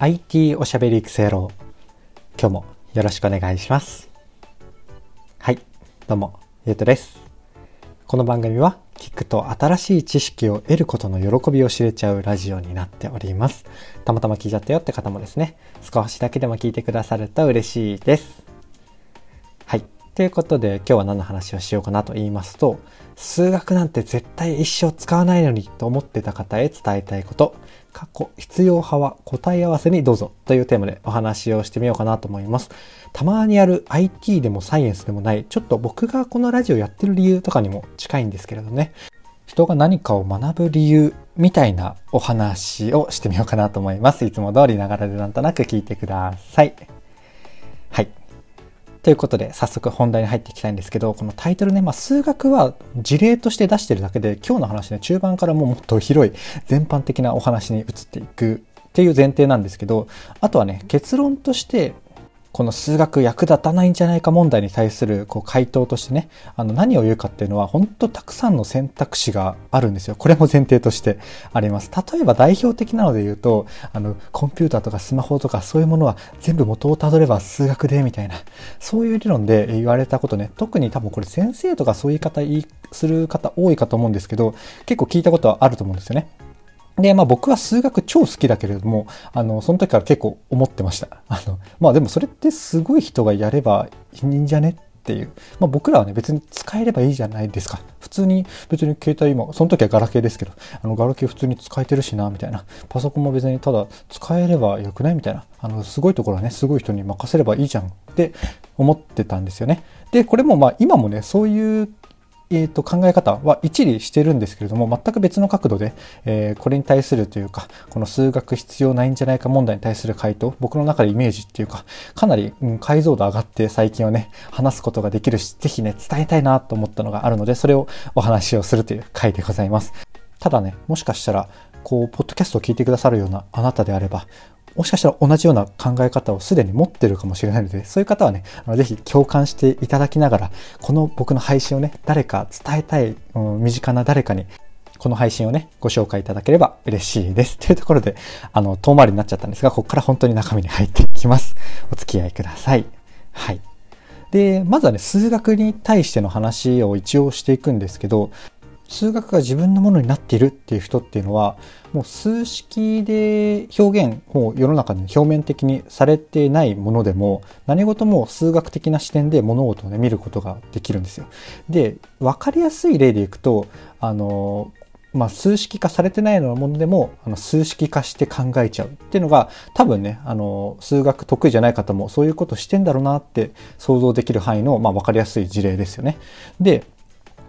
IT おしゃべり育成郎今日もよろしくお願いします。はいどうもゆうとです。この番組は聞くと新しい知識を得ることの喜びを知れちゃうラジオになっております。たまたま聞いちゃったよって方もですね少しだけでも聞いてくださると嬉しいです。ということで今日は何の話をしようかなと言いますと数学なんて絶対一生使わないのにと思ってた方へ伝えたいこと過去必要派は答え合わせにどうぞというテーマでお話をしてみようかなと思います。たまにある IT でもサイエンスでもない、ちょっと僕がこのラジオやってる理由とかにも近いんですけれどね。人が何かを学ぶ理由みたいなお話をしてみようかなと思います。いつも通りながらでなんとなく聞いてください。はい。ということで、早速本題に入っていきたいんですけど、このタイトルね、まあ、数学は事例として出してるだけで、今日の話ね、中盤からもうもっと広い全般的なお話に移っていくっていう前提なんですけど、あとはね、結論としてこの数学役立たないんじゃないか問題に対するこう回答としてね、あの何を言うかっていうのは本当たくさんの選択肢があるんですよ。これも前提としてあります。例えば代表的なので言うと、あのコンピューターとかスマホとかそういうものは全部元をたどれば数学でみたいな、そういう理論で言われたことね、特に多分これ先生とかそういう方言いする方多いかと思うんですけど、結構聞いたことはあると思うんですよね。で、まあ僕は数学超好きだけれども、あの、その時から結構思ってました。あの、まあでもそれってすごい人がやればいいんじゃねっていう。まあ僕らはね、別に使えればいいじゃないですか。普通に、別に携帯今、その時はガラケーですけど、あの、ガラケー普通に使えてるしな、みたいな。パソコンも別にただ使えればよくないみたいな。あの、すごいところはね、すごい人に任せればいいじゃんって思ってたんですよね。で、これもまあ今もね、そういうえー、と考え方は一理してるんですけれども、全く別の角度で、えー、これに対するというか、この数学必要ないんじゃないか問題に対する回答、僕の中でイメージっていうか、かなり、うん、解像度上がって最近はね、話すことができるし、ぜひね、伝えたいなと思ったのがあるので、それをお話をするという回でございます。ただね、もしかしたら、こう、ポッドキャストを聞いてくださるようなあなたであれば、もしかしたら同じような考え方をすでに持ってるかもしれないので、そういう方はね、ぜひ共感していただきながら、この僕の配信をね、誰か伝えたい、うん、身近な誰かに、この配信をね、ご紹介いただければ嬉しいです。というところで、あの、遠回りになっちゃったんですが、ここから本当に中身に入っていきます。お付き合いください。はい。で、まずはね、数学に対しての話を一応していくんですけど、数学が自分のものになっているっていう人っていうのはもう数式で表現を世の中で表面的にされてないものでも何事も数学的な視点で物事をね見ることができるんですよ。で分かりやすい例でいくとあのまあ、数式化されてないようなものでもあの数式化して考えちゃうっていうのが多分ねあの数学得意じゃない方もそういうことしてんだろうなって想像できる範囲の、まあ、分かりやすい事例ですよね。で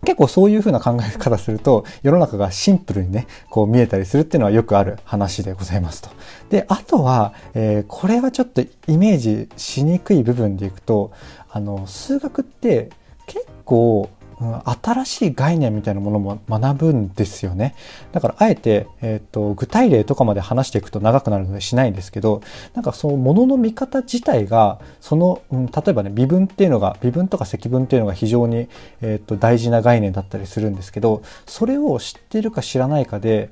結構そういうふうな考え方すると世の中がシンプルにねこう見えたりするっていうのはよくある話でございますと。であとは、えー、これはちょっとイメージしにくい部分でいくとあの数学って結構新しい概念みたいなものも学ぶんですよね。だからあえて、えっ、ー、と、具体例とかまで話していくと長くなるのでしないんですけど、なんかそのものの見方自体が、その、うん、例えばね、微分っていうのが、微分とか積分っていうのが非常に、えっ、ー、と、大事な概念だったりするんですけど、それを知ってるか知らないかで、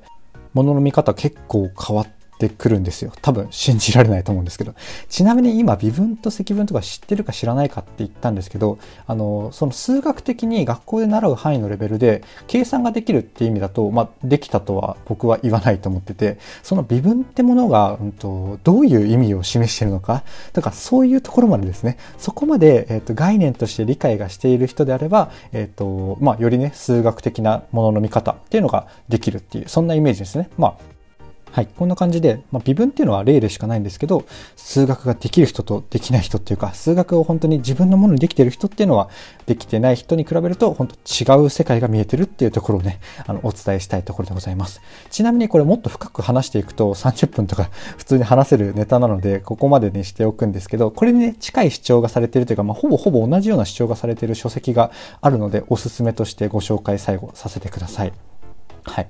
ものの見方結構変わっててくるんですよ。多分信じられないと思うんですけど。ちなみに今、微分と積分とか知ってるか知らないかって言ったんですけど、あの、その数学的に学校で習う範囲のレベルで計算ができるって意味だと、まあ、できたとは僕は言わないと思ってて、その微分ってものが、うんと、どういう意味を示しているのか、だからそういうところまでですね、そこまで、えっ、と、概念として理解がしている人であれば、えっ、と、まあ、よりね、数学的なものの見方っていうのができるっていう、そんなイメージですね。まあ、はい、こんな感じで、まあ、微分っていうのは例でしかないんですけど、数学ができる人とできない人っていうか、数学を本当に自分のものにできてる人っていうのは、できてない人に比べると、本当違う世界が見えてるっていうところをね、あの、お伝えしたいところでございます。ちなみにこれもっと深く話していくと、30分とか普通に話せるネタなので、ここまでにしておくんですけど、これにね、近い主張がされてるというか、まあ、ほぼほぼ同じような主張がされてる書籍があるので、おすすめとしてご紹介最後させてください。はい。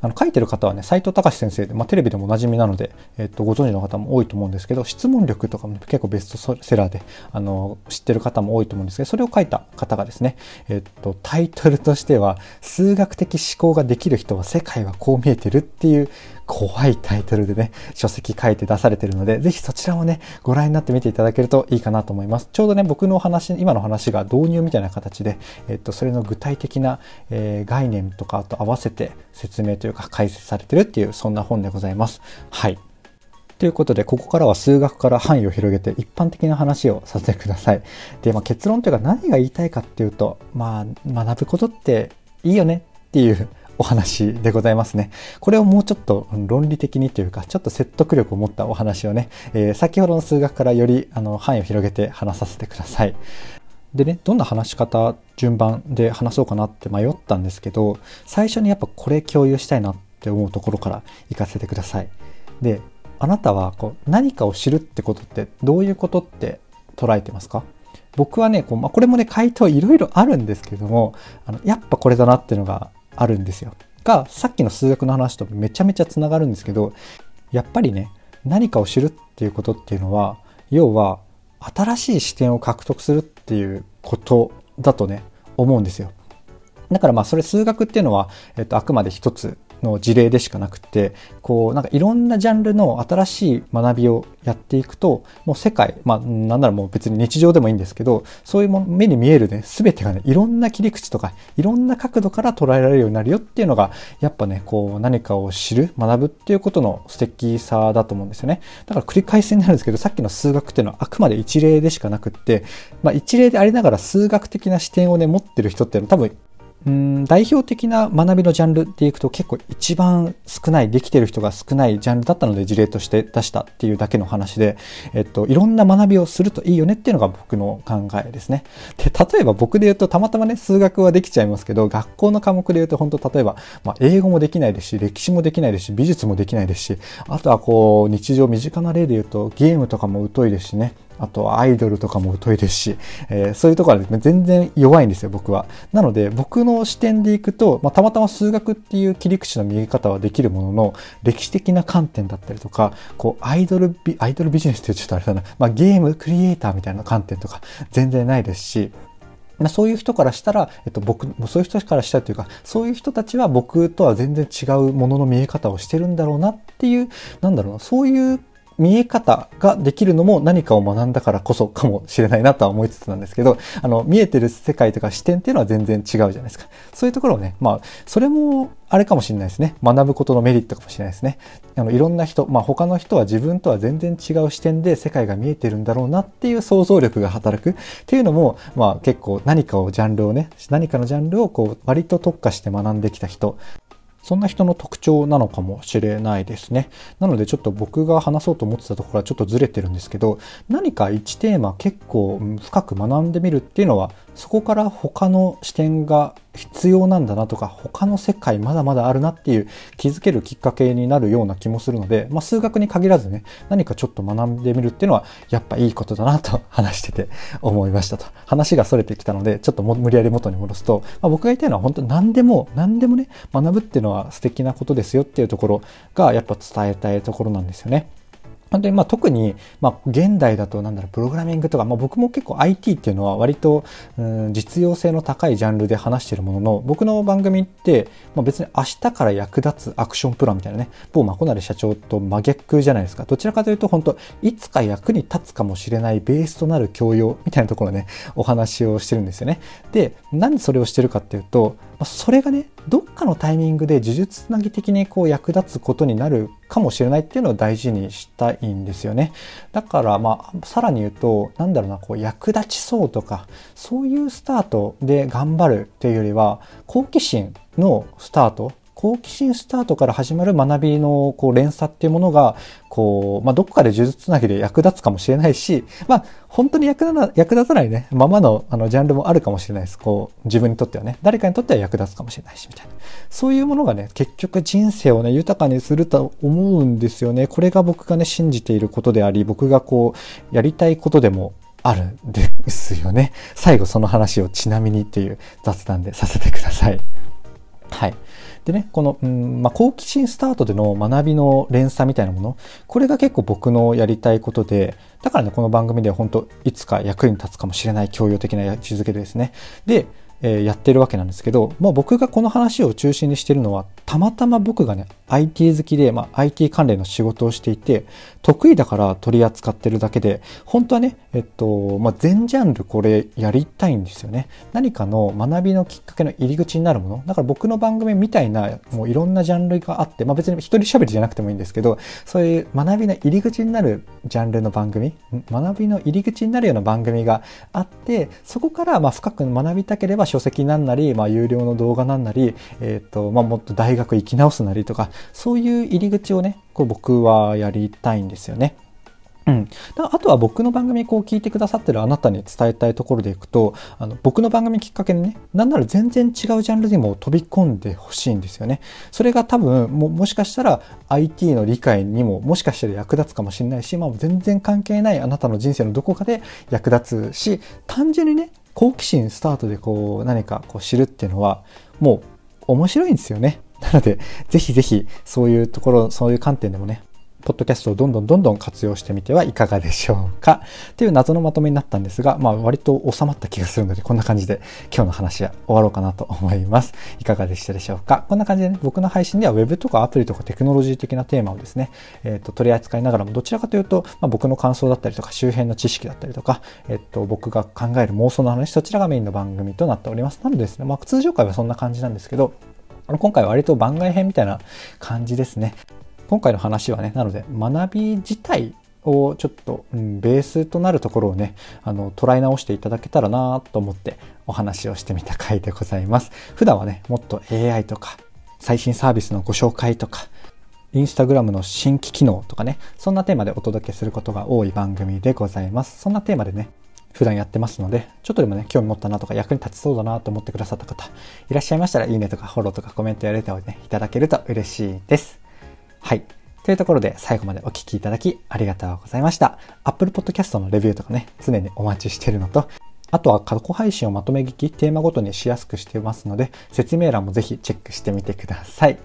あの書いてる方はね、斎藤隆先生で、まあ、テレビでもおなじみなので、えっと、ご存知の方も多いと思うんですけど、質問力とかも結構ベストセラーで、あの、知ってる方も多いと思うんですけど、それを書いた方がですね、えっと、タイトルとしては、数学的思考ができる人は世界はこう見えてるっていう怖いタイトルでね、書籍書いて出されてるので、ぜひそちらもね、ご覧になってみていただけるといいかなと思います。ちょうどね、僕の話、今の話が導入みたいな形で、えっと、それの具体的な、えー、概念とかと合わせて説明というか解説されてるっていう、そんな本でございます。はい。ということで、ここからは数学から範囲を広げて一般的な話をさせてください。で、まあ、結論というか何が言いたいかっていうと、まあ、学ぶことっていいよねっていうお話でございますね。これをもうちょっと論理的にというか、ちょっと説得力を持ったお話をね、えー、先ほどの数学からよりあの範囲を広げて話させてください。でね、どんな話し方、順番で話そうかなって迷ったんですけど、最初にやっぱこれ共有したいなって思うところから行かせてください。で、あなたはこう何かを知るってことってどういうことって捉えてますか？僕はね、こうまあ、これもね、回答いろいろあるんですけども、あのやっぱこれだなっていうのがあるんですよ。が、さっきの数学の話とめちゃめちゃつながるんですけど、やっぱりね、何かを知るっていうことっていうのは、要は新しい視点を獲得するっていうことだとね、思うんですよ。だからまあそれ数学っていうのは、えっと、あくまで一つの事例でしかなくて、こう、なんかいろんなジャンルの新しい学びをやっていくと、もう世界、まあ、なんならもう別に日常でもいいんですけど、そういうも目に見えるね、すべてがね、いろんな切り口とか、いろんな角度から捉えられるようになるよっていうのが、やっぱね、こう、何かを知る、学ぶっていうことの素敵さだと思うんですよね。だから繰り返しになるんですけど、さっきの数学っていうのはあくまで一例でしかなくって、まあ一例でありながら数学的な視点をね、持ってる人っていうのは多分うん代表的な学びのジャンルでいくと結構一番少ない、できてる人が少ないジャンルだったので事例として出したっていうだけの話で、えっと、いろんな学びをするといいよねっていうのが僕の考えですね。で、例えば僕で言うとたまたまね、数学はできちゃいますけど、学校の科目で言うと本当例えば、まあ、英語もできないですし、歴史もできないですし、美術もできないですし、あとはこう、日常身近な例で言うとゲームとかも疎いですしね、あとはアイドルとかも疎いですし、えー、そういうところはです、ね、全然弱いんですよ、僕は。なので、僕の視点でいくと、まあ、たまたま数学っていう切り口の見え方はできるものの、歴史的な観点だったりとか、こう、アイドルビ、アイドルビジネスってちょっとあれだな、まあ、ゲームクリエイターみたいな観点とか、全然ないですし、まあ、そういう人からしたら、えっと、僕、そういう人からしたというか、そういう人たちは僕とは全然違うものの見え方をしてるんだろうなっていう、なんだろうな、そういう見え方ができるのも何かを学んだからこそかもしれないなとは思いつつなんですけど、あの、見えてる世界とか視点っていうのは全然違うじゃないですか。そういうところをね、まあ、それもあれかもしれないですね。学ぶことのメリットかもしれないですね。あの、いろんな人、まあ他の人は自分とは全然違う視点で世界が見えてるんだろうなっていう想像力が働くっていうのも、まあ結構何かをジャンルをね、何かのジャンルをこう割と特化して学んできた人そんな人の特徴なのかもしれないですね。なのでちょっと僕が話そうと思ってたところはちょっとずれてるんですけど、何か1テーマ結構深く学んでみるっていうのは、そこから他の視点が必要なんだなとか、他の世界まだまだあるなっていう気づけるきっかけになるような気もするので、まあ、数学に限らずね、何かちょっと学んでみるっていうのは、やっぱいいことだなと話してて思いましたと。話が逸れてきたので、ちょっと無理やり元に戻すと、まあ、僕が言いたいのは本当何でも、何でもね、学ぶっていうのは素敵なことですよっていうところが、やっぱ伝えたいところなんですよね。本当にまあ特に、まあ、現代だとなんだろう、プログラミングとか、まあ、僕も結構 IT っていうのは割と、うん、実用性の高いジャンルで話しているものの、僕の番組って、まあ、別に明日から役立つアクションプランみたいなね、某まこなれ社長と真逆じゃないですか。どちらかというと本当、いつか役に立つかもしれないベースとなる教養みたいなところね、お話をしてるんですよね。で、なんでそれをしてるかっていうと、それがね、どっかのタイミングで呪術つなぎ的にこう役立つことになるかもしれないっていうのを大事にしたいんですよね。だからまあ、さらに言うと、何だろうな、こう役立ちそうとか、そういうスタートで頑張るっていうよりは、好奇心のスタート好奇心スタートから始まる学びのこう連鎖っていうものが、こう、まあ、どこかで呪術つなぎで役立つかもしれないし、まあ、本当に役役立たないね、ままのあのジャンルもあるかもしれないです。こう、自分にとってはね、誰かにとっては役立つかもしれないし、みたいな。そういうものがね、結局人生をね、豊かにすると思うんですよね。これが僕がね、信じていることであり、僕がこう、やりたいことでもあるんですよね。最後その話をちなみにっていう雑談でさせてください。はい。でね、この、うんまあ、好奇心スタートでの学びの連鎖みたいなもの、これが結構僕のやりたいことで、だからね、この番組では本当いつか役に立つかもしれない教養的な位置づけですね。で、えー、やってるわけなんですけど、まあ、僕がこの話を中心にしてるのはたまたま僕がね IT 好きで、まあ、IT 関連の仕事をしていて得意だから取り扱ってるだけで本当はね、えっとまあ、全ジャンルこれやりたいんですよね。何かの学びのきっかけの入り口になるもの。だから僕の番組みたいなもういろんなジャンルがあって、まあ、別に一人喋りじゃなくてもいいんですけどそういう学びの入り口になるジャンルの番組学びの入り口になるような番組があってそこからまあ深く学びたければ書籍なんなり、まあ、有料の動画なんなり、え、ー、と、まあ、もっと大学行き直すなりとか、そういう入り口をね、こう僕はやりたいんですよね。うん、あとは僕の番組こう聞いてくださってるあなたに伝えたいところでいくとあの僕の番組きっかけにねなんなら全然違うジャンルにも飛び込んでほしいんですよね。それが多分ももしかしたら IT の理解にももしかしたら役立つかもしれないし、まあ、全然関係ないあなたの人生のどこかで役立つし単純にね好奇心スタートでこう何かこう知るっていうのはもう面白いんですよね。なので、ぜひぜひそういうところ、そういう観点でもね、ポッドキャストをどんどんどんどん活用してみてはいかがでしょうか？っていう謎のまとめになったんですが、まあ割と収まった気がするので、こんな感じで今日の話は終わろうかなと思います。いかがでしたでしょうか？こんな感じでね、僕の配信では Web とかアプリとかテクノロジー的なテーマをですね、えっ、ー、と、取り扱いながらも、どちらかというと、まあ、僕の感想だったりとか、周辺の知識だったりとか、えっ、ー、と、僕が考える妄想の話、そちらがメインの番組となっております。なのでですね、まあ通常回はそんな感じなんですけど、今回は割と番外編みたいな感じですね。今回の話はね、なので学び自体をちょっと、うん、ベースとなるところをね、あの、捉え直していただけたらなと思ってお話をしてみた回でございます。普段はね、もっと AI とか、最新サービスのご紹介とか、インスタグラムの新規機能とかね、そんなテーマでお届けすることが多い番組でございます。そんなテーマでね、普段やってますので、ちょっとでもね、興味持ったなとか役に立ちそうだなと思ってくださった方、いらっしゃいましたら、いいねとかフォローとかコメントやレターをね、いただけると嬉しいです。はい。というところで最後までお聴きいただきありがとうございました。Apple Podcast のレビューとかね、常にお待ちしてるのと、あとは過去配信をまとめ聞き、テーマごとにしやすくしてますので、説明欄もぜひチェックしてみてください。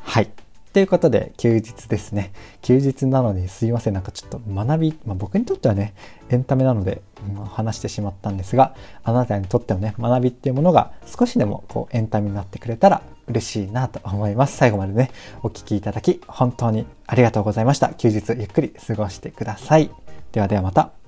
はい。ということで、休日ですね。休日なのにすいません。なんかちょっと学び、まあ、僕にとってはね、エンタメなので、うん、話してしまったんですが、あなたにとってのね、学びっていうものが少しでもこうエンタメになってくれたら嬉しいなと思います。最後までね、お聴きいただき、本当にありがとうございました。休日ゆっくり過ごしてください。ではではまた。